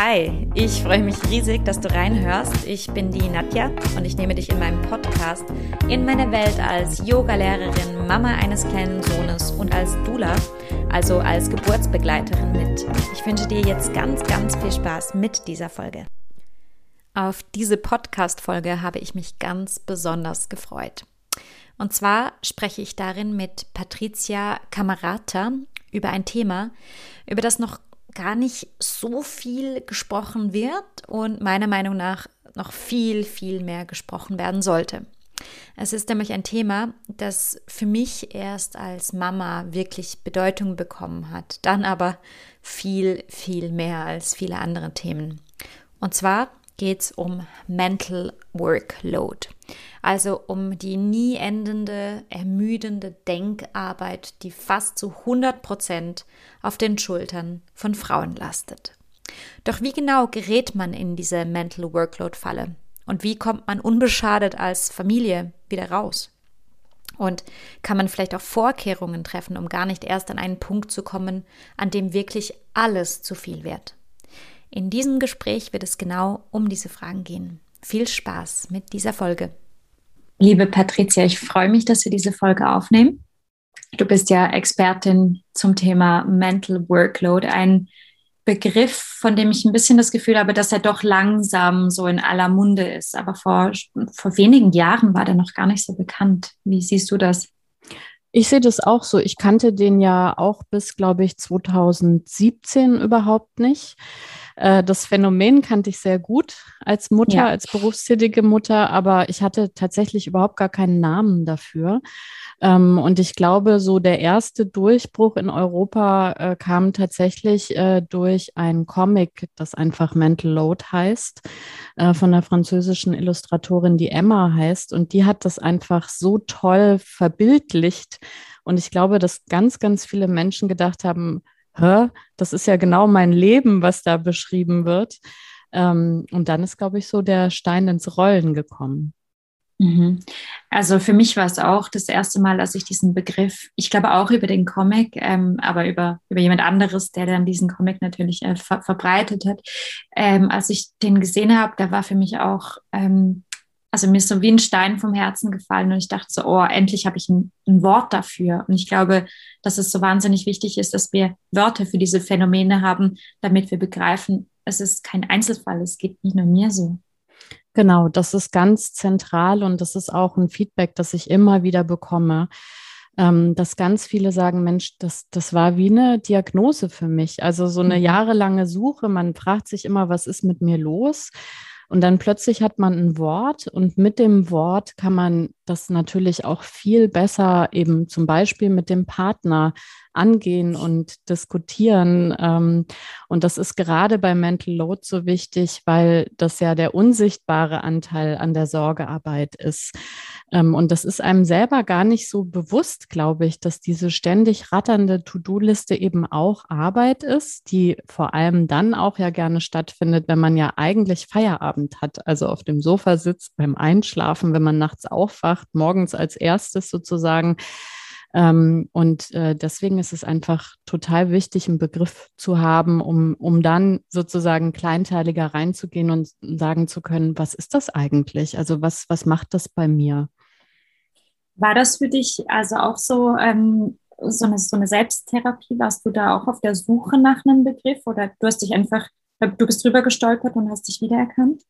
Hi, ich freue mich riesig, dass du reinhörst. Ich bin die Nadja und ich nehme dich in meinem Podcast in meine Welt als Yogalehrerin, Mama eines kleinen Sohnes und als Dula, also als Geburtsbegleiterin mit. Ich wünsche dir jetzt ganz, ganz viel Spaß mit dieser Folge. Auf diese Podcast-Folge habe ich mich ganz besonders gefreut. Und zwar spreche ich darin mit Patricia Camerata über ein Thema, über das noch gar nicht so viel gesprochen wird und meiner Meinung nach noch viel, viel mehr gesprochen werden sollte. Es ist nämlich ein Thema, das für mich erst als Mama wirklich Bedeutung bekommen hat, dann aber viel, viel mehr als viele andere Themen. Und zwar geht es um Mental Workload, also um die nie endende, ermüdende Denkarbeit, die fast zu 100 Prozent auf den Schultern von Frauen lastet. Doch wie genau gerät man in diese Mental Workload-Falle? Und wie kommt man unbeschadet als Familie wieder raus? Und kann man vielleicht auch Vorkehrungen treffen, um gar nicht erst an einen Punkt zu kommen, an dem wirklich alles zu viel wird? In diesem Gespräch wird es genau um diese Fragen gehen. Viel Spaß mit dieser Folge. Liebe Patricia, ich freue mich, dass wir diese Folge aufnehmen. Du bist ja Expertin zum Thema Mental Workload, ein Begriff, von dem ich ein bisschen das Gefühl habe, dass er doch langsam so in aller Munde ist. Aber vor, vor wenigen Jahren war der noch gar nicht so bekannt. Wie siehst du das? Ich sehe das auch so. Ich kannte den ja auch bis, glaube ich, 2017 überhaupt nicht. Äh, das Phänomen kannte ich sehr gut als Mutter, ja. als berufstätige Mutter, aber ich hatte tatsächlich überhaupt gar keinen Namen dafür. Ähm, und ich glaube, so der erste Durchbruch in Europa äh, kam tatsächlich äh, durch ein Comic, das einfach Mental Load heißt, von der französischen Illustratorin, die Emma heißt. Und die hat das einfach so toll verbildlicht. Und ich glaube, dass ganz, ganz viele Menschen gedacht haben, hä, das ist ja genau mein Leben, was da beschrieben wird. Ähm, und dann ist, glaube ich, so der Stein ins Rollen gekommen. Mhm. Also für mich war es auch das erste Mal, dass ich diesen Begriff, ich glaube auch über den Comic, ähm, aber über, über jemand anderes, der dann diesen Comic natürlich äh, ver verbreitet hat, ähm, als ich den gesehen habe, da war für mich auch ähm, also mir ist so wie ein Stein vom Herzen gefallen und ich dachte so, oh, endlich habe ich ein, ein, Wort dafür. Und ich glaube, dass es so wahnsinnig wichtig ist, dass wir Wörter für diese Phänomene haben, damit wir begreifen, es ist kein Einzelfall, es geht nicht nur mir so. Genau, das ist ganz zentral und das ist auch ein Feedback, das ich immer wieder bekomme, ähm, dass ganz viele sagen, Mensch, das, das war wie eine Diagnose für mich. Also so eine mhm. jahrelange Suche, man fragt sich immer, was ist mit mir los? Und dann plötzlich hat man ein Wort und mit dem Wort kann man das natürlich auch viel besser eben zum Beispiel mit dem Partner angehen und diskutieren. Ähm, und das ist gerade bei Mental Load so wichtig, weil das ja der unsichtbare Anteil an der Sorgearbeit ist. Ähm, und das ist einem selber gar nicht so bewusst, glaube ich, dass diese ständig ratternde To-Do-Liste eben auch Arbeit ist, die vor allem dann auch ja gerne stattfindet, wenn man ja eigentlich Feierabend hat, also auf dem Sofa sitzt beim Einschlafen, wenn man nachts aufwacht, morgens als erstes sozusagen ähm, und äh, deswegen ist es einfach total wichtig, einen Begriff zu haben, um, um dann sozusagen kleinteiliger reinzugehen und sagen zu können, was ist das eigentlich? Also was, was macht das bei mir? War das für dich also auch so, ähm, so, eine, so eine Selbsttherapie? Warst du da auch auf der Suche nach einem Begriff oder du hast dich einfach, du bist drüber gestolpert und hast dich wiedererkannt?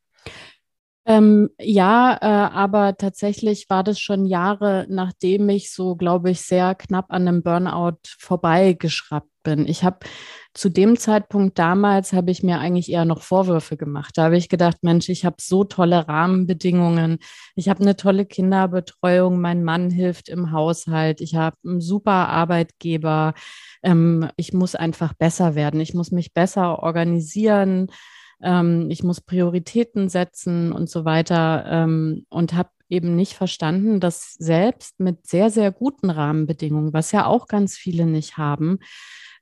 Ähm, ja, äh, aber tatsächlich war das schon Jahre, nachdem ich so, glaube ich, sehr knapp an einem Burnout vorbeigeschraubt bin. Ich habe zu dem Zeitpunkt damals, habe ich mir eigentlich eher noch Vorwürfe gemacht. Da habe ich gedacht, Mensch, ich habe so tolle Rahmenbedingungen. Ich habe eine tolle Kinderbetreuung. Mein Mann hilft im Haushalt. Ich habe einen super Arbeitgeber. Ähm, ich muss einfach besser werden. Ich muss mich besser organisieren ähm, ich muss Prioritäten setzen und so weiter ähm, und habe eben nicht verstanden, dass selbst mit sehr, sehr guten Rahmenbedingungen, was ja auch ganz viele nicht haben,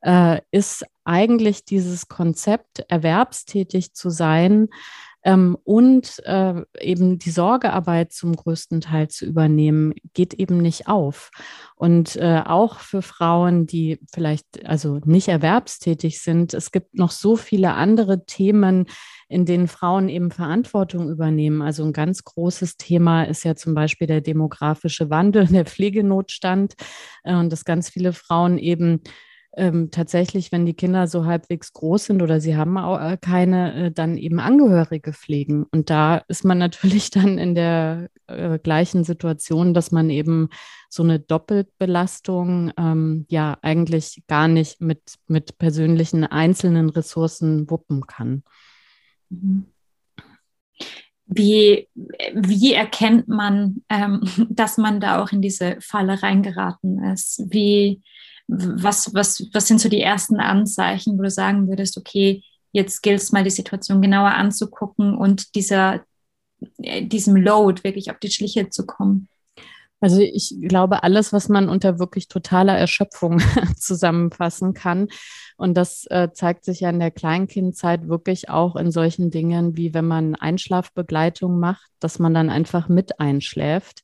äh, ist eigentlich dieses Konzept, erwerbstätig zu sein, ähm, und äh, eben die Sorgearbeit zum größten Teil zu übernehmen, geht eben nicht auf. Und äh, auch für Frauen, die vielleicht also nicht erwerbstätig sind, es gibt noch so viele andere Themen, in denen Frauen eben Verantwortung übernehmen. Also ein ganz großes Thema ist ja zum Beispiel der demografische Wandel, der Pflegenotstand äh, und dass ganz viele Frauen eben ähm, tatsächlich, wenn die Kinder so halbwegs groß sind oder sie haben auch äh, keine, äh, dann eben Angehörige pflegen. Und da ist man natürlich dann in der äh, gleichen Situation, dass man eben so eine Doppelbelastung ähm, ja eigentlich gar nicht mit, mit persönlichen einzelnen Ressourcen wuppen kann. Mhm. Wie, wie erkennt man, ähm, dass man da auch in diese Falle reingeraten ist? Wie, was, was, was sind so die ersten Anzeichen, wo du sagen würdest, okay, jetzt gilt es mal die Situation genauer anzugucken und dieser, äh, diesem Load wirklich auf die Schliche zu kommen? Also ich glaube, alles, was man unter wirklich totaler Erschöpfung zusammenfassen kann. Und das äh, zeigt sich ja in der Kleinkindzeit wirklich auch in solchen Dingen, wie wenn man Einschlafbegleitung macht, dass man dann einfach mit einschläft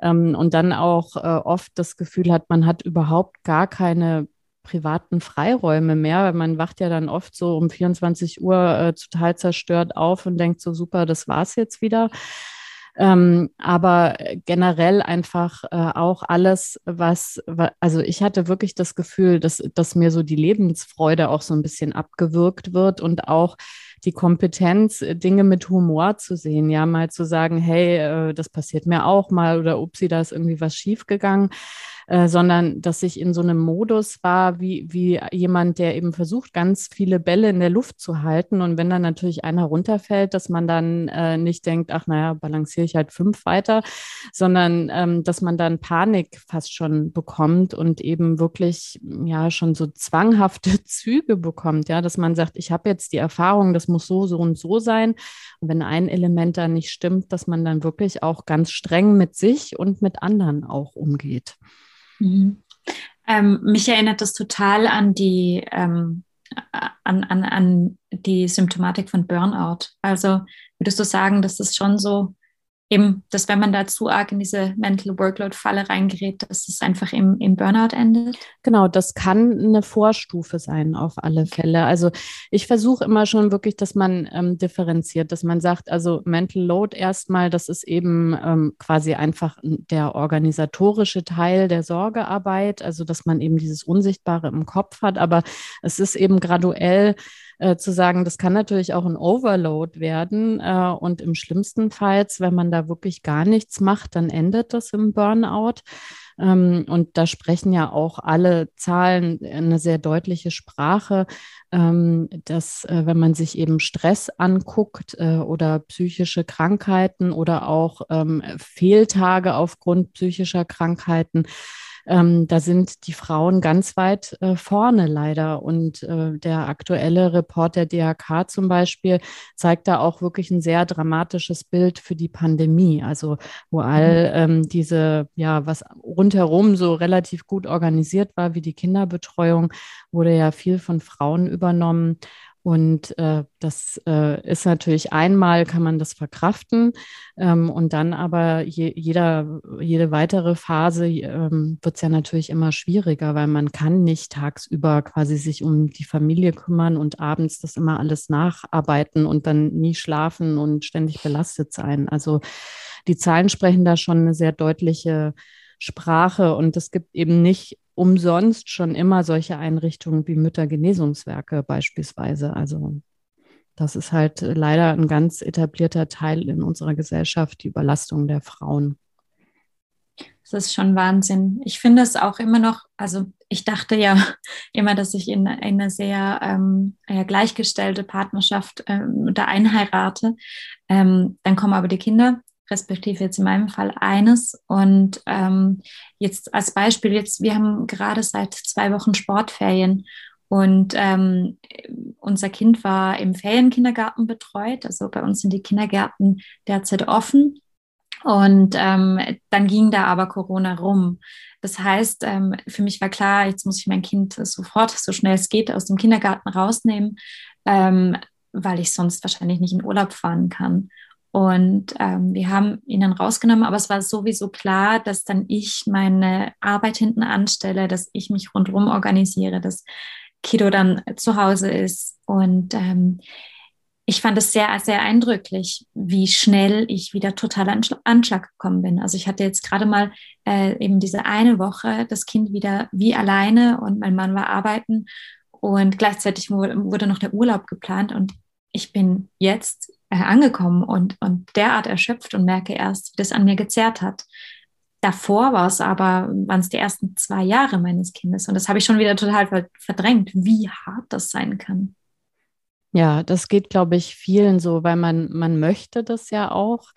ähm, und dann auch äh, oft das Gefühl hat, man hat überhaupt gar keine privaten Freiräume mehr, weil man wacht ja dann oft so um 24 Uhr äh, total zerstört auf und denkt so, super, das war's jetzt wieder. Ähm, aber generell einfach äh, auch alles, was, also ich hatte wirklich das Gefühl, dass, dass mir so die Lebensfreude auch so ein bisschen abgewürgt wird und auch die Kompetenz, Dinge mit Humor zu sehen, ja, mal zu sagen, hey, äh, das passiert mir auch mal oder upsi, da ist irgendwie was schiefgegangen. Äh, sondern dass ich in so einem Modus war, wie, wie jemand, der eben versucht, ganz viele Bälle in der Luft zu halten. Und wenn dann natürlich einer runterfällt, dass man dann äh, nicht denkt, ach naja, balanciere ich halt fünf weiter, sondern ähm, dass man dann Panik fast schon bekommt und eben wirklich ja schon so zwanghafte Züge bekommt, ja, dass man sagt, ich habe jetzt die Erfahrung, das muss so, so und so sein. Und wenn ein Element da nicht stimmt, dass man dann wirklich auch ganz streng mit sich und mit anderen auch umgeht. Mhm. Ähm, mich erinnert das total an die, ähm, an, an, an die Symptomatik von Burnout. Also würdest du sagen, dass das schon so eben, dass wenn man da zu arg in diese Mental Workload-Falle reingerät, dass es einfach im, im Burnout endet? Genau, das kann eine Vorstufe sein auf alle Fälle. Also ich versuche immer schon wirklich, dass man ähm, differenziert, dass man sagt, also Mental Load erstmal, das ist eben ähm, quasi einfach der organisatorische Teil der Sorgearbeit, also dass man eben dieses Unsichtbare im Kopf hat, aber es ist eben graduell äh, zu sagen, das kann natürlich auch ein Overload werden. Äh, und im schlimmsten Fall, wenn man da wirklich gar nichts macht, dann endet das im Burnout. Ähm, und da sprechen ja auch alle Zahlen eine sehr deutliche Sprache, ähm, dass äh, wenn man sich eben Stress anguckt äh, oder psychische Krankheiten oder auch ähm, Fehltage aufgrund psychischer Krankheiten, ähm, da sind die Frauen ganz weit äh, vorne leider. Und äh, der aktuelle Report der DRK zum Beispiel zeigt da auch wirklich ein sehr dramatisches Bild für die Pandemie. Also wo all mhm. ähm, diese, ja, was rundherum so relativ gut organisiert war, wie die Kinderbetreuung, wurde ja viel von Frauen übernommen. Und äh, das äh, ist natürlich einmal kann man das verkraften ähm, und dann aber je, jeder, jede weitere Phase ähm, wird es ja natürlich immer schwieriger, weil man kann nicht tagsüber quasi sich um die Familie kümmern und abends das immer alles nacharbeiten und dann nie schlafen und ständig belastet sein. Also die Zahlen sprechen da schon eine sehr deutliche Sprache und es gibt eben nicht umsonst schon immer solche Einrichtungen wie Müttergenesungswerke beispielsweise. Also das ist halt leider ein ganz etablierter Teil in unserer Gesellschaft, die Überlastung der Frauen. Das ist schon Wahnsinn. Ich finde es auch immer noch, also ich dachte ja immer, dass ich in, eine sehr ähm, gleichgestellte Partnerschaft ähm, da einheirate. Ähm, dann kommen aber die Kinder respektive jetzt in meinem Fall eines. Und ähm, jetzt als Beispiel, jetzt, wir haben gerade seit zwei Wochen Sportferien und ähm, unser Kind war im Ferienkindergarten betreut. Also bei uns sind die Kindergärten derzeit offen. Und ähm, dann ging da aber Corona rum. Das heißt, ähm, für mich war klar, jetzt muss ich mein Kind sofort, so schnell es geht, aus dem Kindergarten rausnehmen. Ähm, weil ich sonst wahrscheinlich nicht in Urlaub fahren kann. Und ähm, wir haben ihn dann rausgenommen, aber es war sowieso klar, dass dann ich meine Arbeit hinten anstelle, dass ich mich rundherum organisiere, dass Kido dann zu Hause ist. Und ähm, ich fand es sehr, sehr eindrücklich, wie schnell ich wieder total an Anschlag gekommen bin. Also ich hatte jetzt gerade mal äh, eben diese eine Woche das Kind wieder wie alleine und mein Mann war arbeiten und gleichzeitig wurde, noch der Urlaub geplant und ich bin jetzt angekommen und, und derart erschöpft und merke erst, wie das an mir gezerrt hat. Davor war es aber, waren es die ersten zwei Jahre meines Kindes und das habe ich schon wieder total verdrängt, wie hart das sein kann. Ja, das geht, glaube ich, vielen so, weil man, man möchte das ja auch.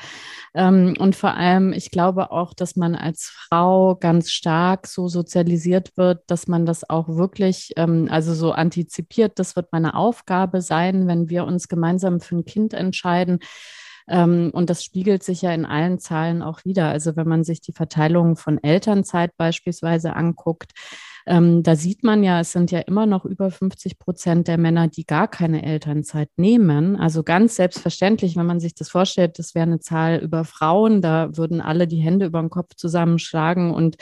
Ähm, und vor allem, ich glaube auch, dass man als Frau ganz stark so sozialisiert wird, dass man das auch wirklich, ähm, also so antizipiert, das wird meine Aufgabe sein, wenn wir uns gemeinsam für ein Kind entscheiden. Ähm, und das spiegelt sich ja in allen Zahlen auch wieder. Also wenn man sich die Verteilung von Elternzeit beispielsweise anguckt, ähm, da sieht man ja, es sind ja immer noch über 50 Prozent der Männer, die gar keine Elternzeit nehmen. Also ganz selbstverständlich, wenn man sich das vorstellt, das wäre eine Zahl über Frauen, da würden alle die Hände über den Kopf zusammenschlagen und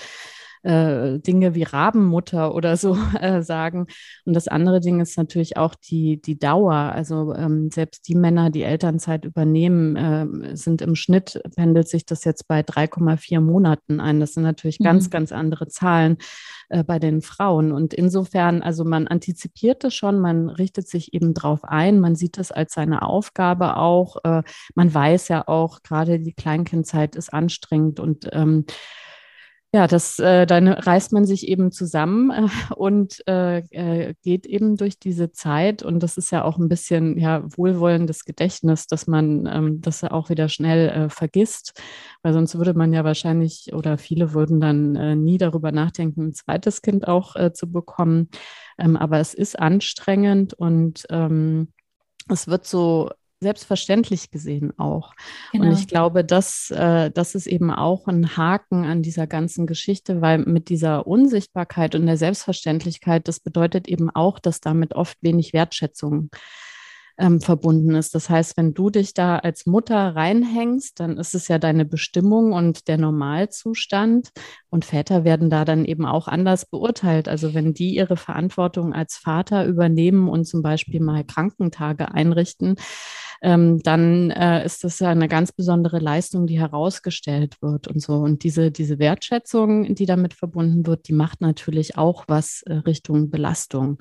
äh, Dinge wie Rabenmutter oder so äh, sagen. Und das andere Ding ist natürlich auch die, die Dauer. Also ähm, selbst die Männer, die Elternzeit übernehmen, äh, sind im Schnitt, pendelt sich das jetzt bei 3,4 Monaten ein. Das sind natürlich mhm. ganz, ganz andere Zahlen äh, bei den Frauen. Und insofern, also man antizipiert es schon, man richtet sich eben drauf ein, man sieht es als seine Aufgabe auch. Äh, man weiß ja auch, gerade die Kleinkindzeit ist anstrengend und ähm, ja, das, äh, dann reißt man sich eben zusammen äh, und äh, äh, geht eben durch diese Zeit. Und das ist ja auch ein bisschen ja, wohlwollendes Gedächtnis, dass man ähm, das auch wieder schnell äh, vergisst, weil sonst würde man ja wahrscheinlich oder viele würden dann äh, nie darüber nachdenken, ein zweites Kind auch zu bekommen. Ähm, aber es ist anstrengend und ähm, es wird so selbstverständlich gesehen auch. Genau. Und ich glaube, dass äh, das ist eben auch ein Haken an dieser ganzen Geschichte, weil mit dieser Unsichtbarkeit und der Selbstverständlichkeit, das bedeutet eben auch, dass damit oft wenig Wertschätzung ähm, verbunden ist. Das heißt, wenn du dich da als Mutter reinhängst, dann ist es ja deine Bestimmung und der Normalzustand. Und Väter werden da dann eben auch anders beurteilt. Also wenn die ihre Verantwortung als Vater übernehmen und zum Beispiel mal Krankentage einrichten, ähm, dann äh, ist das ja eine ganz besondere Leistung, die herausgestellt wird und so. Und diese, diese Wertschätzung, die damit verbunden wird, die macht natürlich auch was äh, Richtung Belastung.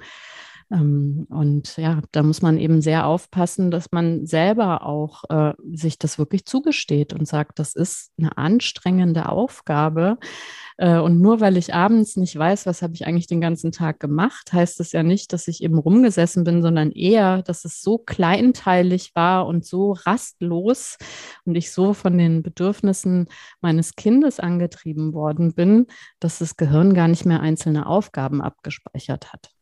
Ähm, und ja, da muss man eben sehr aufpassen, dass man selber auch äh, sich das wirklich zugesteht und sagt, das ist eine anstrengende Aufgabe. Äh, und nur weil ich abends nicht weiß, was habe ich eigentlich den ganzen Tag gemacht, heißt es ja nicht, dass ich eben rumgesessen bin, sondern eher, dass es so kleinteilig war und so rastlos und ich so von den Bedürfnissen meines Kindes angetrieben worden bin, dass das Gehirn gar nicht mehr einzelne Aufgaben abgespeichert hat.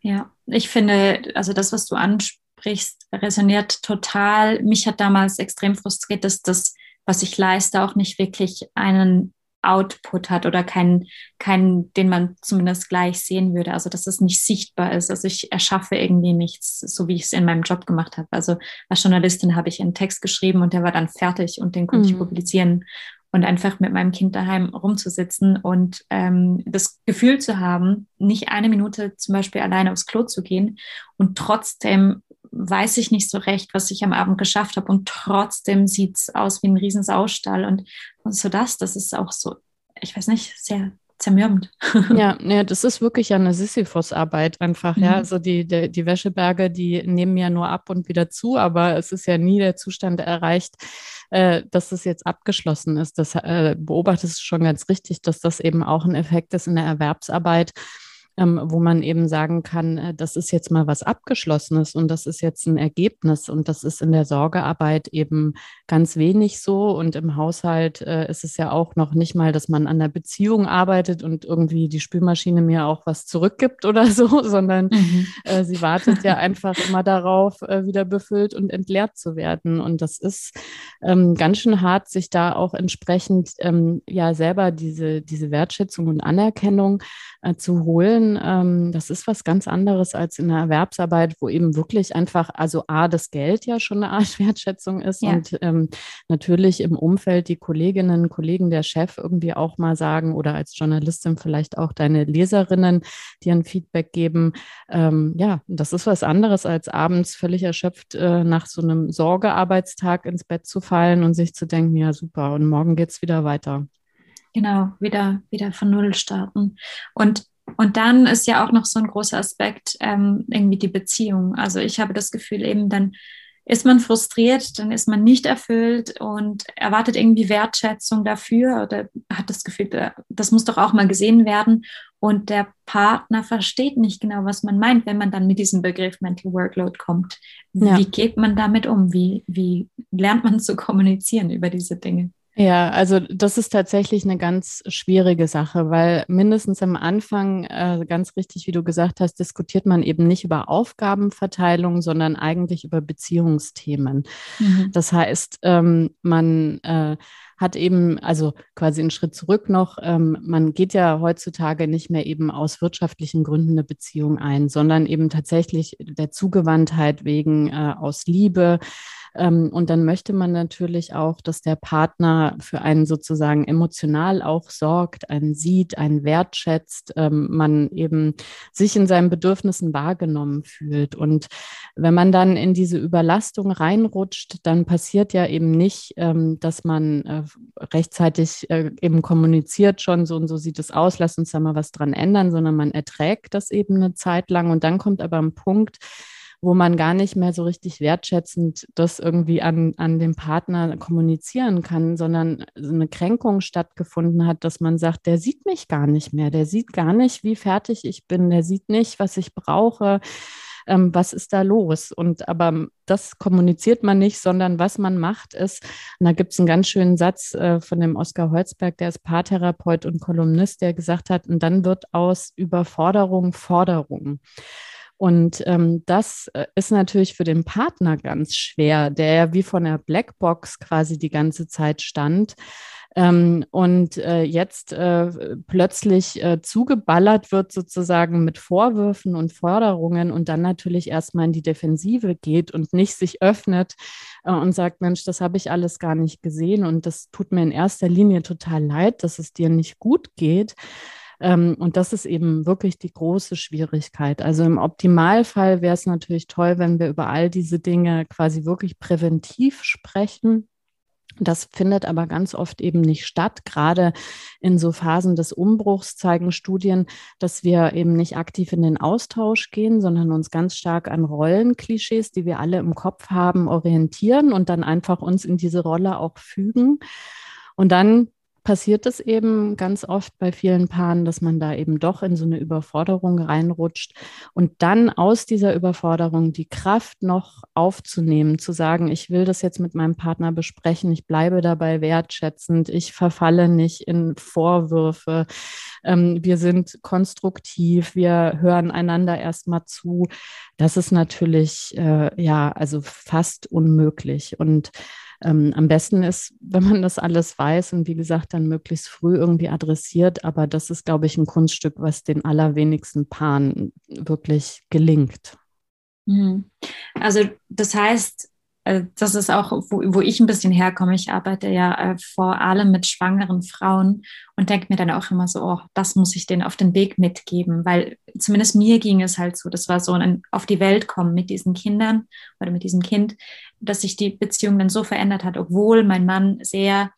Ja, ich finde, also das, was du ansprichst, resoniert total. Mich hat damals extrem frustriert, dass das, was ich leiste, auch nicht wirklich einen Output hat oder keinen, keinen, den man zumindest gleich sehen würde. Also dass es nicht sichtbar ist. Also ich erschaffe irgendwie nichts, so wie ich es in meinem Job gemacht habe. Also als Journalistin habe ich einen Text geschrieben und der war dann fertig und den konnte mhm. ich publizieren und einfach mit meinem Kind daheim rumzusitzen und ähm, das Gefühl zu haben, nicht eine Minute zum Beispiel alleine aufs Klo zu gehen und trotzdem weiß ich nicht so recht, was ich am Abend geschafft habe und trotzdem sieht es aus wie ein Riesensaustall und, und so das, das ist auch so, ich weiß nicht, sehr zermürbend. Ja, ja, das ist wirklich eine Sisyphus-Arbeit einfach, mhm. ja. Also die, die, die Wäscheberge, die nehmen ja nur ab und wieder zu, aber es ist ja nie der Zustand erreicht, äh, dass es jetzt abgeschlossen ist. Das äh, beobachtest du schon ganz richtig, dass das eben auch ein Effekt ist in der Erwerbsarbeit ähm, wo man eben sagen kann, äh, das ist jetzt mal was Abgeschlossenes und das ist jetzt ein Ergebnis und das ist in der Sorgearbeit eben ganz wenig so. Und im Haushalt äh, ist es ja auch noch nicht mal, dass man an der Beziehung arbeitet und irgendwie die Spülmaschine mir auch was zurückgibt oder so, sondern mhm. äh, sie wartet ja einfach immer darauf, äh, wieder befüllt und entleert zu werden. Und das ist ähm, ganz schön hart, sich da auch entsprechend ähm, ja selber diese, diese Wertschätzung und Anerkennung äh, zu holen ähm, das ist was ganz anderes als in der Erwerbsarbeit, wo eben wirklich einfach, also A, das Geld ja schon eine Art Wertschätzung ist ja. und ähm, natürlich im Umfeld die Kolleginnen, Kollegen, der Chef irgendwie auch mal sagen oder als Journalistin vielleicht auch deine Leserinnen, die ein Feedback geben. Ähm, ja, das ist was anderes als abends völlig erschöpft äh, nach so einem Sorgearbeitstag ins Bett zu fallen und sich zu denken, ja super, und morgen geht es wieder weiter. Genau, wieder, wieder von Null starten. Und, und dann ist ja auch noch so ein großer Aspekt ähm, irgendwie die Beziehung. Also ich habe das Gefühl, eben dann ist man frustriert, dann ist man nicht erfüllt und erwartet irgendwie Wertschätzung dafür oder hat das Gefühl, das muss doch auch mal gesehen werden. Und der Partner versteht nicht genau, was man meint, wenn man dann mit diesem Begriff Mental Workload kommt. Ja. Wie geht man damit um? Wie, wie lernt man zu kommunizieren über diese Dinge? Ja, also das ist tatsächlich eine ganz schwierige Sache, weil mindestens am Anfang, äh, ganz richtig, wie du gesagt hast, diskutiert man eben nicht über Aufgabenverteilung, sondern eigentlich über Beziehungsthemen. Mhm. Das heißt, ähm, man äh, hat eben, also quasi einen Schritt zurück noch, ähm, man geht ja heutzutage nicht mehr eben aus wirtschaftlichen Gründen eine Beziehung ein, sondern eben tatsächlich der Zugewandtheit wegen äh, aus Liebe und dann möchte man natürlich auch, dass der Partner für einen sozusagen emotional auch sorgt, einen sieht, einen wertschätzt, ähm, man eben sich in seinen Bedürfnissen wahrgenommen fühlt. Und wenn man dann in diese Überlastung reinrutscht, dann passiert ja eben nicht, ähm, dass man äh, rechtzeitig äh, eben kommuniziert schon, so und so sieht es aus, lass uns da mal was dran ändern, sondern man erträgt das eben eine Zeit lang. Und dann kommt aber ein Punkt, wo man gar nicht mehr so richtig wertschätzend das irgendwie an, an den Partner kommunizieren kann, sondern eine Kränkung stattgefunden hat, dass man sagt, der sieht mich gar nicht mehr, der sieht gar nicht, wie fertig ich bin, der sieht nicht, was ich brauche. Ähm, was ist da los? Und aber das kommuniziert man nicht, sondern was man macht ist, und da gibt es einen ganz schönen Satz äh, von dem Oskar Holzberg, der ist Paartherapeut und Kolumnist, der gesagt hat, und dann wird aus Überforderung Forderung. Und ähm, das äh, ist natürlich für den Partner ganz schwer, der ja wie von der Blackbox quasi die ganze Zeit stand. Ähm, und äh, jetzt äh, plötzlich äh, zugeballert wird sozusagen mit Vorwürfen und Forderungen und dann natürlich erstmal in die Defensive geht und nicht sich öffnet äh, und sagt, Mensch, das habe ich alles gar nicht gesehen und das tut mir in erster Linie total leid, dass es dir nicht gut geht. Ähm, und das ist eben wirklich die große Schwierigkeit. Also im Optimalfall wäre es natürlich toll, wenn wir über all diese Dinge quasi wirklich präventiv sprechen. Das findet aber ganz oft eben nicht statt. Gerade in so Phasen des Umbruchs zeigen Studien, dass wir eben nicht aktiv in den Austausch gehen, sondern uns ganz stark an Rollenklischees, die wir alle im Kopf haben, orientieren und dann einfach uns in diese Rolle auch fügen. Und dann passiert es eben ganz oft bei vielen Paaren, dass man da eben doch in so eine Überforderung reinrutscht und dann aus dieser Überforderung die Kraft noch aufzunehmen, zu sagen, ich will das jetzt mit meinem Partner besprechen, ich bleibe dabei wertschätzend, ich verfalle nicht in Vorwürfe, ähm, wir sind konstruktiv, wir hören einander erstmal zu. Das ist natürlich, äh, ja, also fast unmöglich und ähm, am besten ist, wenn man das alles weiß und wie gesagt dann möglichst früh irgendwie adressiert. Aber das ist, glaube ich, ein Kunststück, was den allerwenigsten Paaren wirklich gelingt. Mhm. Also das heißt, das ist auch, wo, wo, ich ein bisschen herkomme. Ich arbeite ja äh, vor allem mit schwangeren Frauen und denke mir dann auch immer so, oh, das muss ich denen auf den Weg mitgeben, weil zumindest mir ging es halt so, das war so ein auf die Welt kommen mit diesen Kindern oder mit diesem Kind, dass sich die Beziehung dann so verändert hat, obwohl mein Mann sehr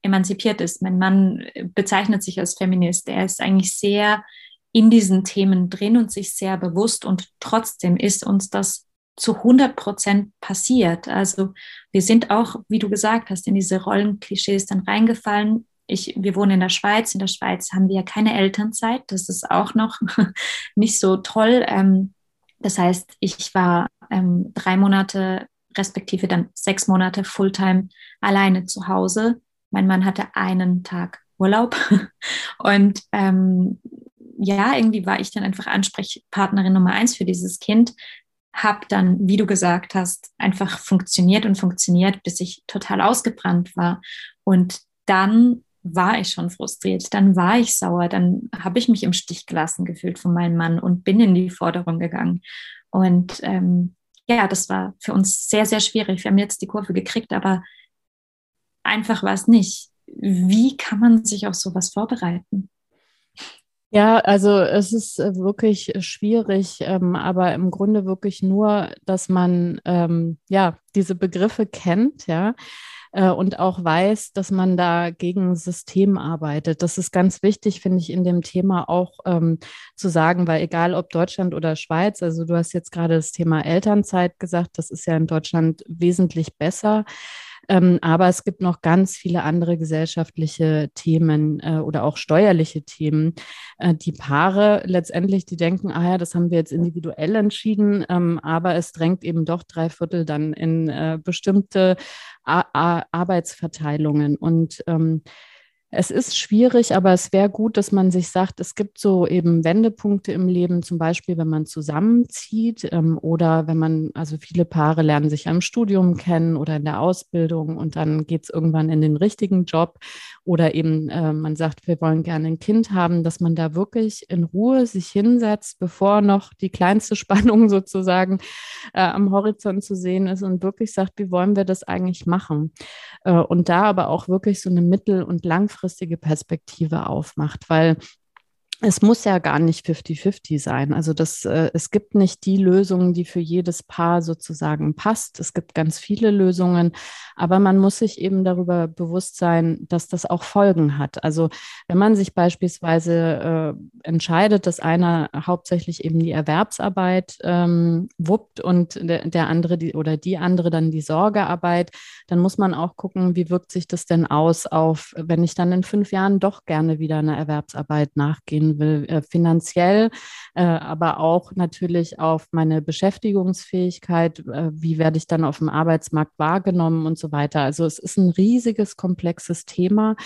emanzipiert ist. Mein Mann bezeichnet sich als Feminist. Er ist eigentlich sehr in diesen themen drin und sich sehr bewusst und trotzdem ist uns das zu 100 Prozent passiert. Also wir sind auch, wie du gesagt hast, in diese Rollenklischees dann reingefallen. Ich, wir wohnen in der Schweiz. In der Schweiz haben wir ja keine Elternzeit. Das ist auch noch nicht so toll. Ähm, das heißt, ich war ähm, drei Monate respektive dann sechs Monate Fulltime alleine zu Hause. Mein Mann hatte einen Tag Urlaub und ähm, ja, irgendwie war ich dann einfach Ansprechpartnerin Nummer eins für dieses Kind. Hab dann, wie du gesagt hast, einfach funktioniert und funktioniert, bis ich total ausgebrannt war. Und dann war ich schon frustriert, dann war ich sauer, dann habe ich mich im Stich gelassen gefühlt von meinem Mann und bin in die Forderung gegangen. Und ähm, ja, das war für uns sehr, sehr schwierig. Wir haben jetzt die Kurve gekriegt, aber einfach war es nicht. Wie kann man sich auf sowas vorbereiten? Ja, also es ist äh, wirklich schwierig, ähm, aber im Grunde wirklich nur, dass man ähm, ja diese Begriffe kennt, ja äh, und auch weiß, dass man da gegen System arbeitet. Das ist ganz wichtig, finde ich, in dem Thema auch ähm, zu sagen, weil egal ob Deutschland oder Schweiz, also du hast jetzt gerade das Thema Elternzeit gesagt, das ist ja in Deutschland wesentlich besser. Ähm, aber es gibt noch ganz viele andere gesellschaftliche Themen äh, oder auch steuerliche Themen. Äh, die Paare letztendlich, die denken, ah ja, das haben wir jetzt individuell entschieden, ähm, aber es drängt eben doch drei Viertel dann in äh, bestimmte A A Arbeitsverteilungen. Und ähm, es ist schwierig, aber es wäre gut, dass man sich sagt, es gibt so eben Wendepunkte im Leben, zum Beispiel, wenn man zusammenzieht ähm, oder wenn man, also viele Paare lernen sich am Studium kennen oder in der Ausbildung und dann geht es irgendwann in den richtigen Job oder eben äh, man sagt, wir wollen gerne ein Kind haben, dass man da wirklich in Ruhe sich hinsetzt, bevor noch die kleinste Spannung sozusagen äh, am Horizont zu sehen ist und wirklich sagt, wie wollen wir das eigentlich machen? Äh, und da aber auch wirklich so eine mittel- und langfristige Perspektive aufmacht, weil es muss ja gar nicht 50-50 sein. Also das, äh, es gibt nicht die Lösung, die für jedes Paar sozusagen passt. Es gibt ganz viele Lösungen, aber man muss sich eben darüber bewusst sein, dass das auch Folgen hat. Also wenn man sich beispielsweise äh, entscheidet, dass einer hauptsächlich eben die Erwerbsarbeit ähm, wuppt und der, der andere die, oder die andere dann die Sorgearbeit, dann muss man auch gucken, wie wirkt sich das denn aus auf, wenn ich dann in fünf Jahren doch gerne wieder einer Erwerbsarbeit nachgehen gehen will, äh, finanziell, äh, aber auch natürlich auf meine Beschäftigungsfähigkeit, äh, wie werde ich dann auf dem Arbeitsmarkt wahrgenommen und so weiter. Also es ist ein riesiges, komplexes Thema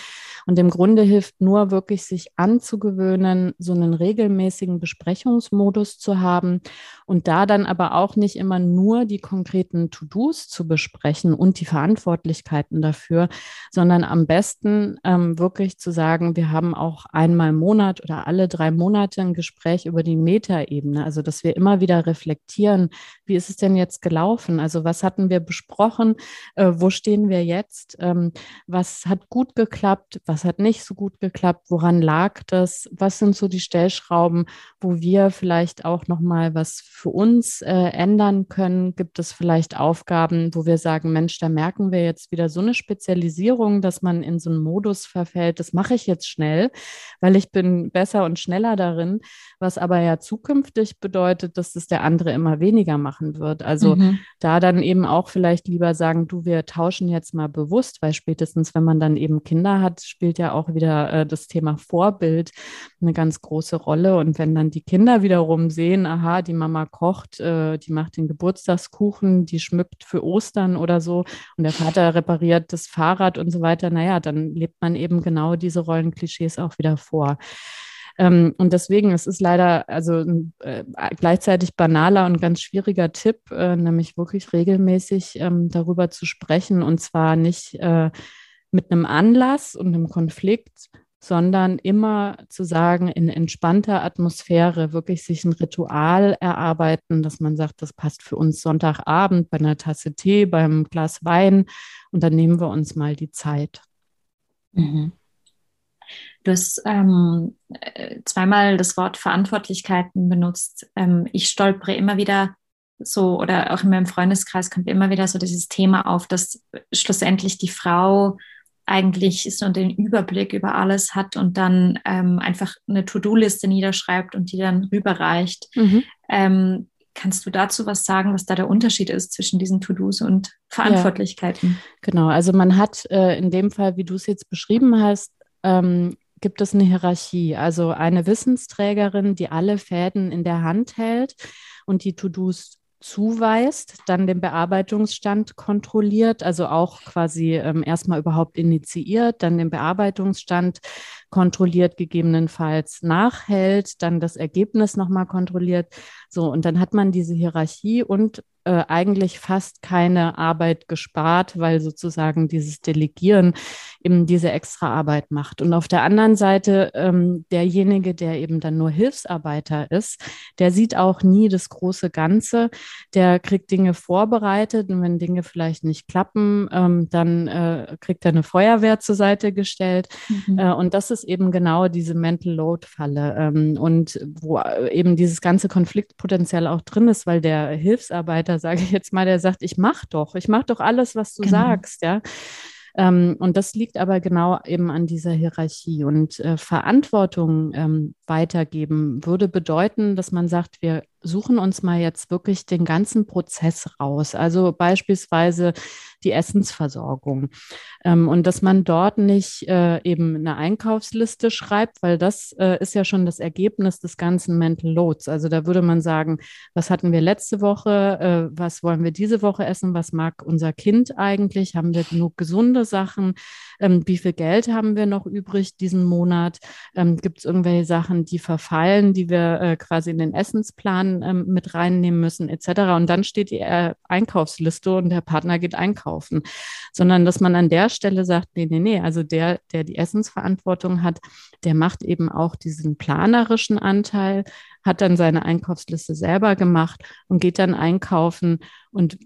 und im Grunde hilft nur wirklich, sich anzugewöhnen, so einen regelmäßigen Besprechungsmodus zu haben und da dann aber auch nicht immer nur die konkreten To-Dos zu besprechen und die Verantwortlichkeiten dafür, sondern am besten ähm, wirklich zu sagen, wir haben auch einmal im Monat oder alle drei Monate ein Gespräch über die Metaebene, also dass wir immer wieder reflektieren, wie ist es denn jetzt gelaufen? Also was hatten wir besprochen? Äh, wo stehen wir jetzt? Ähm, was hat gut geklappt? Was hat nicht so gut geklappt? Woran lag das? Was sind so die Stellschrauben, wo wir vielleicht auch noch mal was für uns äh, ändern können? Gibt es vielleicht Aufgaben, wo wir sagen, Mensch, da merken wir jetzt wieder so eine Spezialisierung, dass man in so einen Modus verfällt. Das mache ich jetzt schnell, weil ich bin besser und schneller darin, was aber ja zukünftig bedeutet, dass es der andere immer weniger machen wird. Also mhm. da dann eben auch vielleicht lieber sagen, du, wir tauschen jetzt mal bewusst, weil spätestens, wenn man dann eben Kinder hat, spielt ja auch wieder äh, das Thema Vorbild eine ganz große Rolle. Und wenn dann die Kinder wiederum sehen, aha, die Mama kocht, äh, die macht den Geburtstagskuchen, die schmückt für Ostern oder so und der Vater repariert das Fahrrad und so weiter, naja, dann lebt man eben genau diese Rollenklischees auch wieder vor. Ähm, und deswegen, es ist leider also ein äh, gleichzeitig banaler und ganz schwieriger Tipp, äh, nämlich wirklich regelmäßig ähm, darüber zu sprechen und zwar nicht äh, mit einem Anlass und einem Konflikt, sondern immer zu sagen, in entspannter Atmosphäre wirklich sich ein Ritual erarbeiten, dass man sagt, das passt für uns Sonntagabend bei einer Tasse Tee, beim Glas Wein und dann nehmen wir uns mal die Zeit. Mhm. Du hast ähm, äh, zweimal das Wort Verantwortlichkeiten benutzt. Ähm, ich stolpere immer wieder so, oder auch in meinem Freundeskreis kommt immer wieder so dieses Thema auf, dass schlussendlich die Frau eigentlich so den Überblick über alles hat und dann ähm, einfach eine To-Do-Liste niederschreibt und die dann rüberreicht. Mhm. Ähm, kannst du dazu was sagen, was da der Unterschied ist zwischen diesen To-Dos und Verantwortlichkeiten? Ja, genau, also man hat äh, in dem Fall, wie du es jetzt beschrieben hast, ähm, gibt es eine Hierarchie. Also eine Wissensträgerin, die alle Fäden in der Hand hält und die To-Dos zuweist, dann den Bearbeitungsstand kontrolliert, also auch quasi ähm, erstmal überhaupt initiiert, dann den Bearbeitungsstand kontrolliert gegebenenfalls nachhält, dann das Ergebnis nochmal kontrolliert. So, und dann hat man diese Hierarchie und äh, eigentlich fast keine Arbeit gespart, weil sozusagen dieses Delegieren eben diese extra Arbeit macht. Und auf der anderen Seite, ähm, derjenige, der eben dann nur Hilfsarbeiter ist, der sieht auch nie das große Ganze, der kriegt Dinge vorbereitet und wenn Dinge vielleicht nicht klappen, ähm, dann äh, kriegt er eine Feuerwehr zur Seite gestellt. Mhm. Äh, und das ist eben genau diese Mental Load-Falle ähm, und wo äh, eben dieses ganze Konfliktpotenzial auch drin ist, weil der Hilfsarbeiter, sage ich jetzt mal, der sagt, ich mach doch, ich mach doch alles, was du genau. sagst, ja. Ähm, und das liegt aber genau eben an dieser Hierarchie. Und äh, Verantwortung ähm, weitergeben würde bedeuten, dass man sagt, wir suchen uns mal jetzt wirklich den ganzen Prozess raus. Also beispielsweise die Essensversorgung. Ähm, und dass man dort nicht äh, eben eine Einkaufsliste schreibt, weil das äh, ist ja schon das Ergebnis des ganzen Mental Loads. Also da würde man sagen, was hatten wir letzte Woche, äh, was wollen wir diese Woche essen, was mag unser Kind eigentlich, haben wir genug gesunde Sachen, ähm, wie viel Geld haben wir noch übrig diesen Monat, ähm, gibt es irgendwelche Sachen, die verfallen, die wir äh, quasi in den Essensplan ähm, mit reinnehmen müssen, etc. Und dann steht die äh, Einkaufsliste und der Partner geht einkaufen, sondern dass man an der Stelle sagt, nee, nee, nee, also der, der die Essensverantwortung hat, der macht eben auch diesen planerischen Anteil, hat dann seine Einkaufsliste selber gemacht und geht dann einkaufen und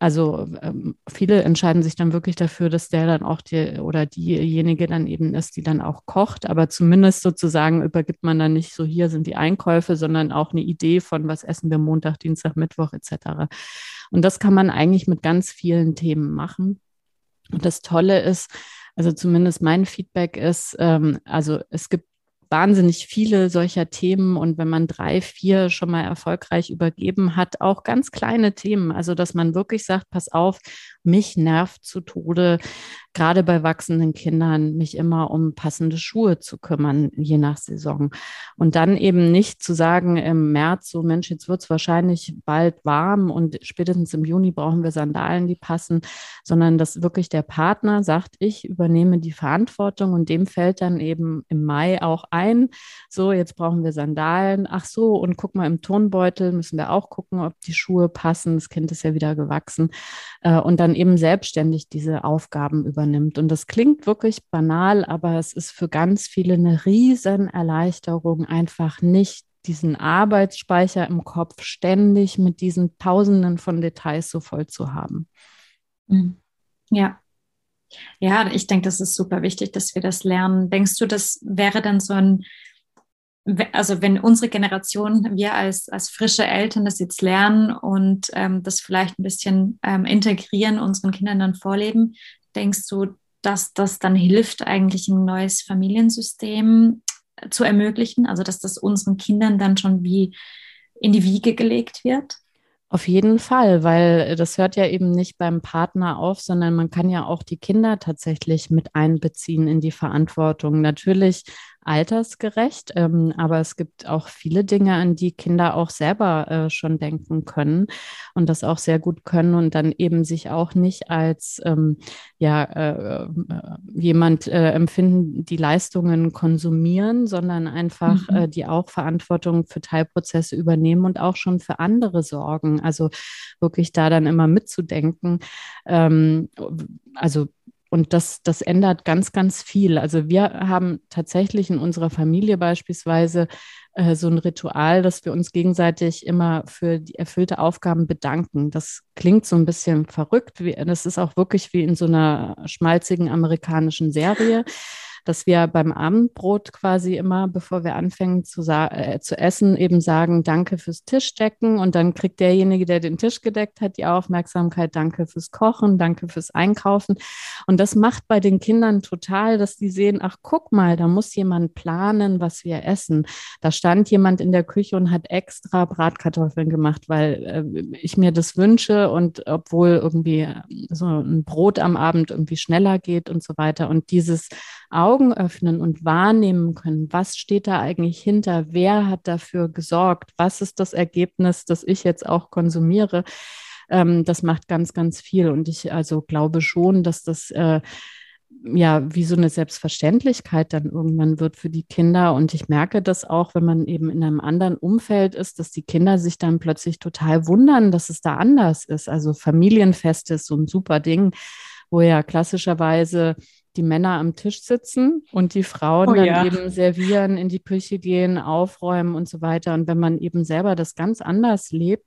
also ähm, viele entscheiden sich dann wirklich dafür, dass der dann auch die oder diejenige dann eben ist, die dann auch kocht. Aber zumindest sozusagen übergibt man dann nicht so, hier sind die Einkäufe, sondern auch eine Idee von, was essen wir Montag, Dienstag, Mittwoch etc. Und das kann man eigentlich mit ganz vielen Themen machen. Und das Tolle ist, also zumindest mein Feedback ist, ähm, also es gibt wahnsinnig viele solcher Themen und wenn man drei, vier schon mal erfolgreich übergeben hat, auch ganz kleine Themen. Also, dass man wirklich sagt, pass auf, mich nervt zu Tode, gerade bei wachsenden Kindern, mich immer um passende Schuhe zu kümmern, je nach Saison. Und dann eben nicht zu sagen im März, so Mensch, jetzt wird es wahrscheinlich bald warm und spätestens im Juni brauchen wir Sandalen, die passen, sondern dass wirklich der Partner sagt, ich übernehme die Verantwortung und dem fällt dann eben im Mai auch ein, so jetzt brauchen wir Sandalen, ach so, und guck mal im Turnbeutel müssen wir auch gucken, ob die Schuhe passen, das Kind ist ja wieder gewachsen äh, und dann eben selbstständig diese Aufgaben übernimmt. Und das klingt wirklich banal, aber es ist für ganz viele eine riesen Erleichterung, einfach nicht diesen Arbeitsspeicher im Kopf ständig mit diesen Tausenden von Details so voll zu haben. Mhm. Ja. Ja, ich denke, das ist super wichtig, dass wir das lernen. Denkst du, das wäre dann so ein also wenn unsere Generation, wir als, als frische Eltern das jetzt lernen und ähm, das vielleicht ein bisschen ähm, integrieren, unseren Kindern dann vorleben, denkst du, dass das dann hilft, eigentlich ein neues Familiensystem zu ermöglichen? Also dass das unseren Kindern dann schon wie in die Wiege gelegt wird? Auf jeden Fall, weil das hört ja eben nicht beim Partner auf, sondern man kann ja auch die Kinder tatsächlich mit einbeziehen in die Verantwortung. Natürlich altersgerecht, ähm, aber es gibt auch viele Dinge, an die Kinder auch selber äh, schon denken können und das auch sehr gut können und dann eben sich auch nicht als ähm, ja, äh, äh, jemand äh, empfinden, die Leistungen konsumieren, sondern einfach mhm. Äh, die auch Verantwortung für Teilprozesse übernehmen und auch schon für andere sorgen. Also wirklich da dann immer mitzudenken. Ähm, also und das, das ändert ganz, ganz viel. Also wir haben tatsächlich in unserer Familie beispielsweise äh, so ein Ritual, dass wir uns gegenseitig immer für die erfüllte Aufgaben bedanken. Das klingt so ein bisschen verrückt. Wie, das ist auch wirklich wie in so einer schmalzigen amerikanischen Serie dass wir beim Abendbrot quasi immer, bevor wir anfangen zu, äh, zu essen, eben sagen, danke fürs Tischdecken und dann kriegt derjenige, der den Tisch gedeckt hat, die Aufmerksamkeit, danke fürs Kochen, danke fürs Einkaufen. Und das macht bei den Kindern total, dass die sehen, ach guck mal, da muss jemand planen, was wir essen. Da stand jemand in der Küche und hat extra Bratkartoffeln gemacht, weil äh, ich mir das wünsche und obwohl irgendwie äh, so ein Brot am Abend irgendwie schneller geht und so weiter. Und dieses Augen öffnen und wahrnehmen können, was steht da eigentlich hinter, wer hat dafür gesorgt, was ist das Ergebnis, das ich jetzt auch konsumiere. Ähm, das macht ganz, ganz viel. Und ich also glaube schon, dass das äh, ja, wie so eine Selbstverständlichkeit dann irgendwann wird für die Kinder. Und ich merke das auch, wenn man eben in einem anderen Umfeld ist, dass die Kinder sich dann plötzlich total wundern, dass es da anders ist. Also Familienfest ist so ein super Ding, wo ja klassischerweise die Männer am Tisch sitzen und die Frauen oh, dann ja. eben servieren, in die Küche gehen, aufräumen und so weiter. Und wenn man eben selber das ganz anders lebt,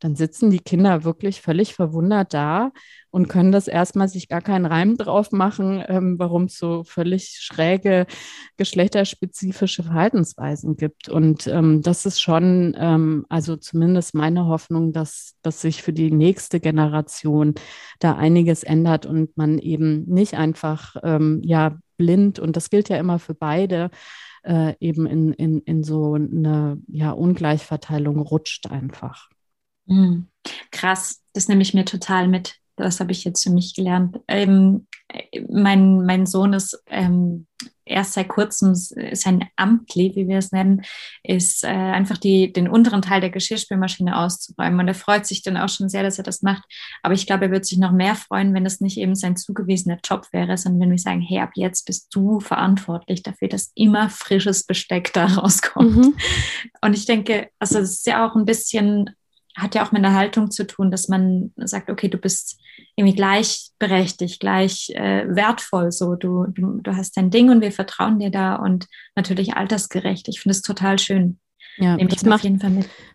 dann sitzen die Kinder wirklich völlig verwundert da und können das erstmal sich gar keinen Reim drauf machen, ähm, warum es so völlig schräge geschlechterspezifische Verhaltensweisen gibt. Und ähm, das ist schon, ähm, also zumindest meine Hoffnung, dass, dass sich für die nächste Generation da einiges ändert und man eben nicht einfach, ähm, ja, blind, und das gilt ja immer für beide, äh, eben in, in, in so eine ja, Ungleichverteilung rutscht einfach. Mhm. Krass, das nehme ich mir total mit. Das habe ich jetzt für mich gelernt. Ähm, mein, mein Sohn ist ähm, erst seit kurzem sein Amtli, wie wir es nennen, ist äh, einfach die, den unteren Teil der Geschirrspülmaschine auszuräumen. Und er freut sich dann auch schon sehr, dass er das macht. Aber ich glaube, er wird sich noch mehr freuen, wenn es nicht eben sein zugewiesener Job wäre, sondern wenn wir sagen, hey, ab jetzt bist du verantwortlich dafür, dass immer frisches Besteck da rauskommt. Mhm. Und ich denke, also es ist ja auch ein bisschen hat ja auch mit einer Haltung zu tun, dass man sagt, okay, du bist irgendwie gleichberechtigt, gleich äh, wertvoll, so du, du, du hast dein Ding und wir vertrauen dir da und natürlich altersgerecht. Ich finde es total schön. Ja, Nehme das macht,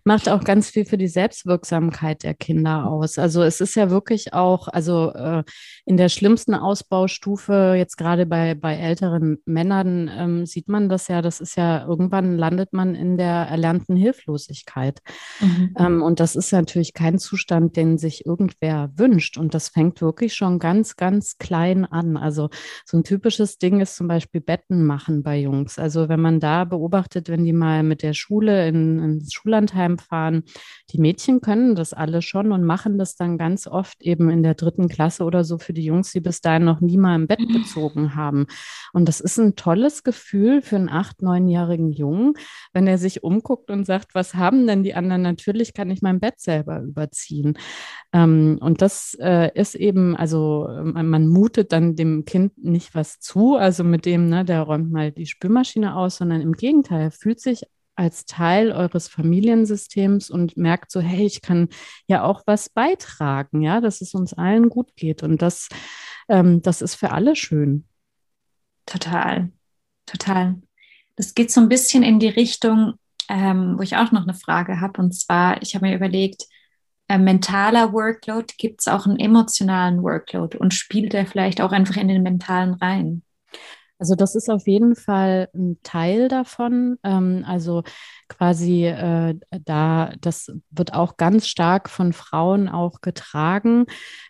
macht auch ganz viel für die Selbstwirksamkeit der Kinder aus. Also es ist ja wirklich auch, also äh, in der schlimmsten Ausbaustufe, jetzt gerade bei, bei älteren Männern, ähm, sieht man das ja, das ist ja, irgendwann landet man in der erlernten Hilflosigkeit. Mhm. Ähm, und das ist natürlich kein Zustand, den sich irgendwer wünscht. Und das fängt wirklich schon ganz, ganz klein an. Also so ein typisches Ding ist zum Beispiel Betten machen bei Jungs. Also wenn man da beobachtet, wenn die mal mit der Schule in, ins Schullandheim fahren. Die Mädchen können das alle schon und machen das dann ganz oft eben in der dritten Klasse oder so für die Jungs, die bis dahin noch nie mal im Bett bezogen haben. Und das ist ein tolles Gefühl für einen acht-, neunjährigen Jungen, wenn er sich umguckt und sagt, was haben denn die anderen? Natürlich kann ich mein Bett selber überziehen. Ähm, und das äh, ist eben, also man, mutet dann dem Kind nicht was zu, also mit dem, ne, der räumt mal die Spülmaschine aus, sondern im Gegenteil, er fühlt sich als Teil eures Familiensystems und merkt so, hey, ich kann ja auch was beitragen, ja, dass es uns allen gut geht. Und das, ähm, das ist für alle schön. Total, total. Das geht so ein bisschen in die Richtung, ähm, wo ich auch noch eine Frage habe. Und zwar, ich habe mir überlegt, äh, mentaler Workload, gibt es auch einen emotionalen Workload und spielt er vielleicht auch einfach in den mentalen rein? Also das ist auf jeden Fall ein Teil davon. Ähm, also quasi äh, da, das wird auch ganz stark von Frauen auch getragen,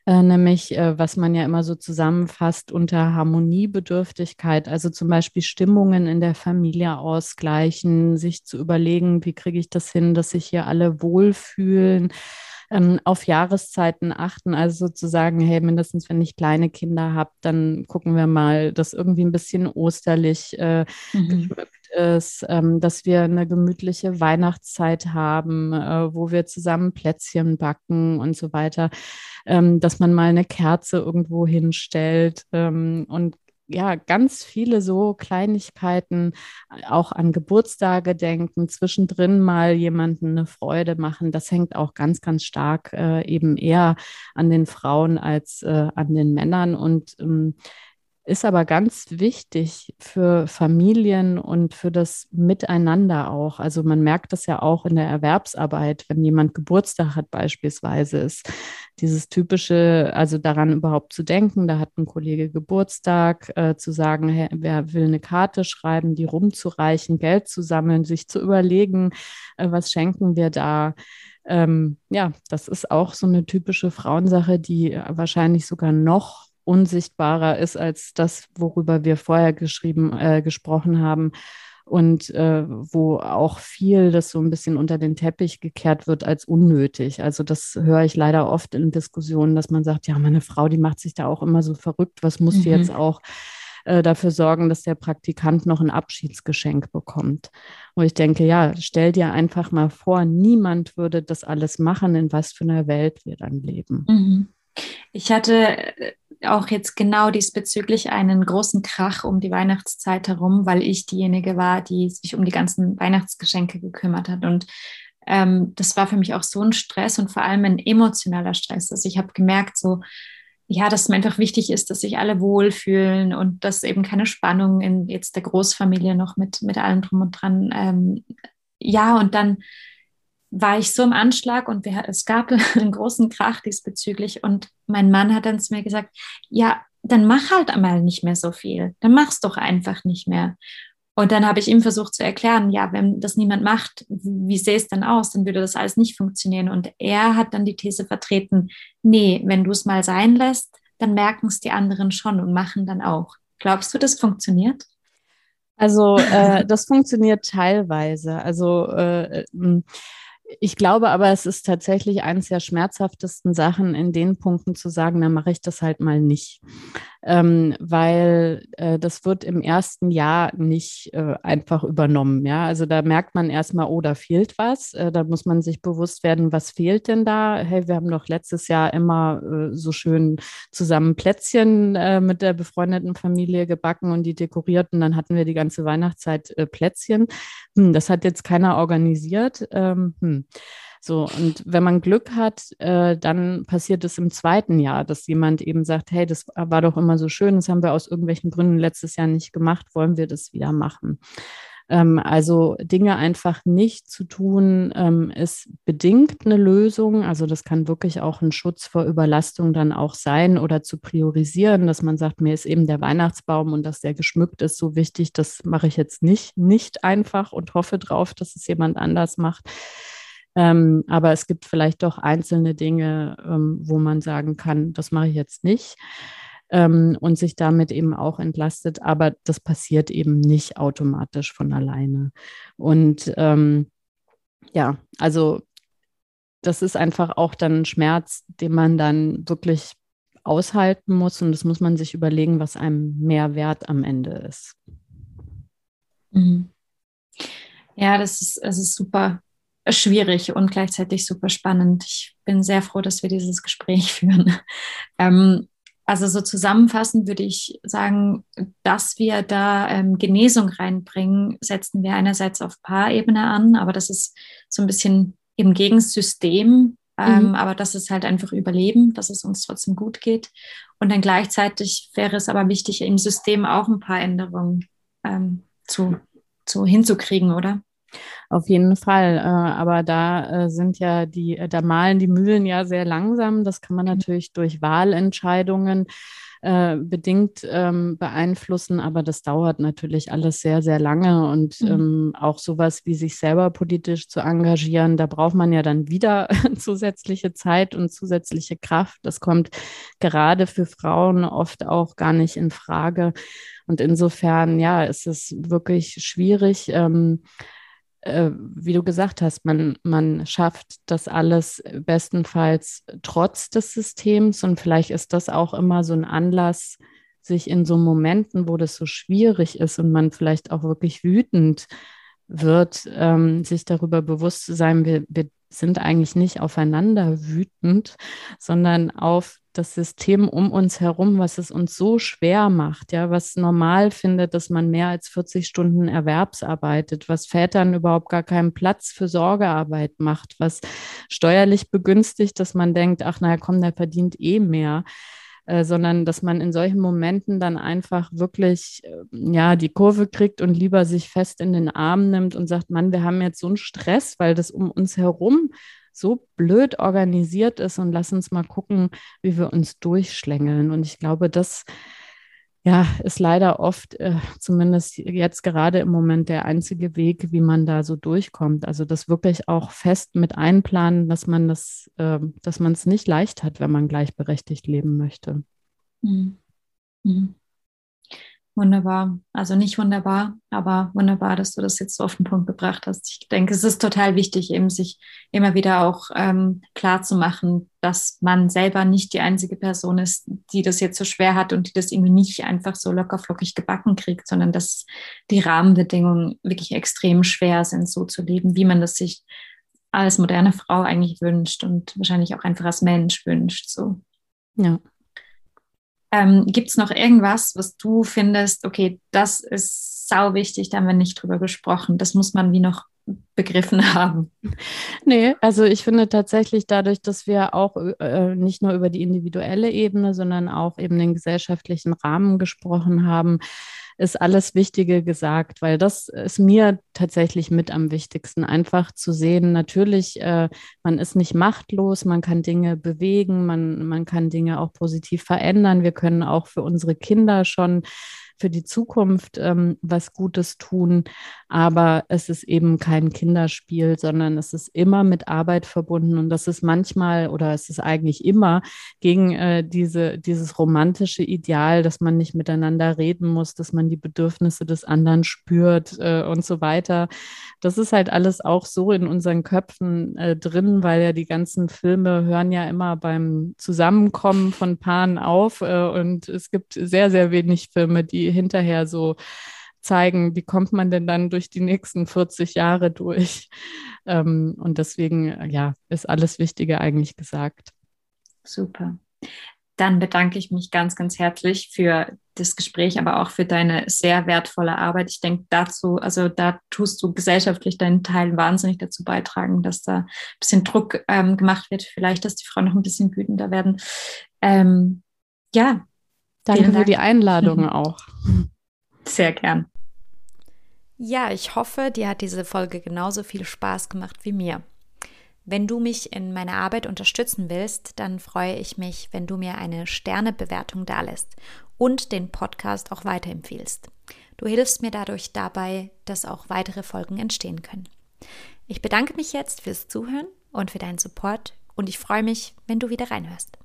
äh, nämlich äh, was man ja immer so zusammenfasst unter Harmoniebedürftigkeit, also zum Beispiel Stimmungen in der Familie ausgleichen, sich zu überlegen, wie kriege ich das hin, dass sich hier alle wohlfühlen ähm, auf Jahreszeiten achten. Also sozusagen, hey, mindestens wenn ich kleine Kinder habe, dann gucken wir mal, dass irgendwie ein bisschen osterlich äh, mhm. ist, ähm, dass wir eine gemütliche Weihnachtszeit haben, äh, wo wir zusammen Plätzchen backen und so weiter, ähm, dass man mal eine Kerze irgendwo hinstellt ähm, und ja, ganz viele so Kleinigkeiten, äh, auch an Geburtstage denken, zwischendrin mal jemanden eine Freude machen. Das hängt auch ganz, ganz stark äh, eben eher an den Frauen als äh, an den Männern. Und ähm, ist aber ganz wichtig für Familien und für das Miteinander auch. Also man merkt das ja auch in der Erwerbsarbeit, wenn jemand Geburtstag hat beispielsweise, ist dieses typische, also daran überhaupt zu denken, da hat ein Kollege Geburtstag, äh, zu sagen, hey, wer will eine Karte schreiben, die rumzureichen, Geld zu sammeln, sich zu überlegen, äh, was schenken wir da. Ähm, ja, das ist auch so eine typische Frauensache, die wahrscheinlich sogar noch unsichtbarer ist als das, worüber wir vorher geschrieben, äh, gesprochen haben. Und äh, wo auch viel das so ein bisschen unter den Teppich gekehrt wird als unnötig. Also das höre ich leider oft in Diskussionen, dass man sagt, ja, meine Frau, die macht sich da auch immer so verrückt, was muss mhm. sie jetzt auch äh, dafür sorgen, dass der Praktikant noch ein Abschiedsgeschenk bekommt. Wo ich denke, ja, stell dir einfach mal vor, niemand würde das alles machen, in was für einer Welt wir dann leben. Mhm. Ich hatte auch jetzt genau diesbezüglich einen großen Krach um die Weihnachtszeit herum, weil ich diejenige war, die sich um die ganzen Weihnachtsgeschenke gekümmert hat. Und ähm, das war für mich auch so ein Stress und vor allem ein emotionaler Stress. Also ich habe gemerkt, so, ja, dass es mir einfach wichtig ist, dass sich alle wohlfühlen und dass eben keine Spannung in jetzt der Großfamilie noch mit, mit allem drum und dran. Ähm, ja, und dann war ich so im Anschlag und wir, es gab einen großen Krach diesbezüglich. Und mein Mann hat dann zu mir gesagt, ja, dann mach halt einmal nicht mehr so viel. Dann mach's doch einfach nicht mehr. Und dann habe ich ihm versucht zu erklären, ja, wenn das niemand macht, wie sähe es dann aus? Dann würde das alles nicht funktionieren. Und er hat dann die These vertreten, nee, wenn du es mal sein lässt, dann merken es die anderen schon und machen dann auch. Glaubst du, das funktioniert? Also äh, das funktioniert teilweise. Also äh, ich glaube aber, es ist tatsächlich eines der schmerzhaftesten Sachen, in den Punkten zu sagen, dann mache ich das halt mal nicht. Ähm, weil äh, das wird im ersten Jahr nicht äh, einfach übernommen. Ja, also da merkt man erstmal, oh, da fehlt was. Äh, da muss man sich bewusst werden, was fehlt denn da? Hey, wir haben doch letztes Jahr immer äh, so schön zusammen Plätzchen äh, mit der befreundeten Familie gebacken und die dekorierten. Dann hatten wir die ganze Weihnachtszeit äh, Plätzchen. Hm, das hat jetzt keiner organisiert. Ähm, hm. So, und wenn man Glück hat, äh, dann passiert es im zweiten Jahr, dass jemand eben sagt, hey, das war doch immer so schön, das haben wir aus irgendwelchen Gründen letztes Jahr nicht gemacht, wollen wir das wieder machen? Ähm, also Dinge einfach nicht zu tun, ähm, ist bedingt eine Lösung. Also das kann wirklich auch ein Schutz vor Überlastung dann auch sein oder zu priorisieren, dass man sagt, mir ist eben der Weihnachtsbaum und dass der geschmückt ist so wichtig, das mache ich jetzt nicht, nicht einfach und hoffe drauf, dass es jemand anders macht. Ähm, aber es gibt vielleicht doch einzelne Dinge, ähm, wo man sagen kann, das mache ich jetzt nicht. Ähm, und sich damit eben auch entlastet. Aber das passiert eben nicht automatisch von alleine. Und ähm, ja, also das ist einfach auch dann ein Schmerz, den man dann wirklich aushalten muss. Und das muss man sich überlegen, was einem mehr wert am Ende ist. Mhm. Ja, das ist, das ist super schwierig und gleichzeitig super spannend. Ich bin sehr froh, dass wir dieses Gespräch führen. Ähm, also so zusammenfassend würde ich sagen, dass wir da ähm, Genesung reinbringen, setzen wir einerseits auf Paarebene an, aber das ist so ein bisschen im Gegensystem, ähm, mhm. aber das ist halt einfach Überleben, dass es uns trotzdem gut geht. Und dann gleichzeitig wäre es aber wichtig, im System auch ein paar Änderungen ähm, zu, zu hinzukriegen, oder? Auf jeden Fall. Äh, aber da äh, sind ja die, äh, da malen die Mühlen ja sehr langsam. Das kann man mhm. natürlich durch Wahlentscheidungen bedingt ähm, beeinflussen, aber das dauert natürlich alles sehr, sehr lange und mhm. ähm, auch sowas wie sich selber politisch zu engagieren, da braucht man ja dann wieder zusätzliche Zeit und zusätzliche Kraft. Das kommt gerade für Frauen oft auch gar nicht in Frage. Und insofern, ja, ist es wirklich schwierig. Ähm, äh, wie du gesagt hast, man, man schafft das alles bestenfalls trotz des Systems und vielleicht ist das auch immer so ein Anlass, sich in so Momenten, wo das so schwierig ist und man vielleicht auch wirklich wütend wird, ähm, sich darüber bewusst zu sein, wir, wir sind eigentlich nicht aufeinander wütend, sondern auf das System um uns herum, was es uns so schwer macht, ja, was normal findet, dass man mehr als 40 Stunden Erwerbsarbeitet, was Vätern überhaupt gar keinen Platz für Sorgearbeit macht, was steuerlich begünstigt, dass man denkt, ach naja, komm, der verdient eh mehr. Äh, sondern dass man in solchen Momenten dann einfach wirklich äh, ja die Kurve kriegt und lieber sich fest in den Arm nimmt und sagt, Mann, wir haben jetzt so einen Stress, weil das um uns herum so blöd organisiert ist und lass uns mal gucken, wie wir uns durchschlängeln. Und ich glaube, das ja, ist leider oft, äh, zumindest jetzt gerade im Moment, der einzige Weg, wie man da so durchkommt. Also das wirklich auch fest mit einplanen, dass man das, äh, dass man es nicht leicht hat, wenn man gleichberechtigt leben möchte. Mhm. Mhm. Wunderbar. Also nicht wunderbar, aber wunderbar, dass du das jetzt so auf den Punkt gebracht hast. Ich denke, es ist total wichtig, eben sich immer wieder auch ähm, klar zu machen, dass man selber nicht die einzige Person ist, die das jetzt so schwer hat und die das irgendwie nicht einfach so lockerflockig gebacken kriegt, sondern dass die Rahmenbedingungen wirklich extrem schwer sind, so zu leben, wie man das sich als moderne Frau eigentlich wünscht und wahrscheinlich auch einfach als Mensch wünscht. So. Ja. Ähm, Gibt es noch irgendwas, was du findest, okay, das ist sau wichtig, da haben wir nicht drüber gesprochen, das muss man wie noch begriffen haben. Nee, also ich finde tatsächlich dadurch, dass wir auch äh, nicht nur über die individuelle Ebene, sondern auch eben den gesellschaftlichen Rahmen gesprochen haben, ist alles Wichtige gesagt, weil das ist mir tatsächlich mit am wichtigsten, einfach zu sehen, natürlich, äh, man ist nicht machtlos, man kann Dinge bewegen, man, man kann Dinge auch positiv verändern. Wir können auch für unsere Kinder schon für die Zukunft ähm, was Gutes tun. Aber es ist eben kein Kinderspiel, sondern es ist immer mit Arbeit verbunden. Und das ist manchmal oder es ist eigentlich immer gegen äh, diese, dieses romantische Ideal, dass man nicht miteinander reden muss, dass man die Bedürfnisse des anderen spürt äh, und so weiter. Das ist halt alles auch so in unseren Köpfen äh, drin, weil ja die ganzen Filme hören ja immer beim Zusammenkommen von Paaren auf. Äh, und es gibt sehr, sehr wenig Filme, die hinterher so zeigen, wie kommt man denn dann durch die nächsten 40 Jahre durch. Ähm, und deswegen, ja, ist alles Wichtige eigentlich gesagt. Super. Dann bedanke ich mich ganz, ganz herzlich für das Gespräch, aber auch für deine sehr wertvolle Arbeit. Ich denke dazu, also da tust du gesellschaftlich deinen Teil wahnsinnig dazu beitragen, dass da ein bisschen Druck ähm, gemacht wird, vielleicht, dass die Frauen noch ein bisschen wütender werden. Ähm, ja, Danke für die Einladung auch. Sehr gern. Ja, ich hoffe, dir hat diese Folge genauso viel Spaß gemacht wie mir. Wenn du mich in meiner Arbeit unterstützen willst, dann freue ich mich, wenn du mir eine Sternebewertung dalässt und den Podcast auch weiterempfiehlst. Du hilfst mir dadurch dabei, dass auch weitere Folgen entstehen können. Ich bedanke mich jetzt fürs Zuhören und für deinen Support und ich freue mich, wenn du wieder reinhörst.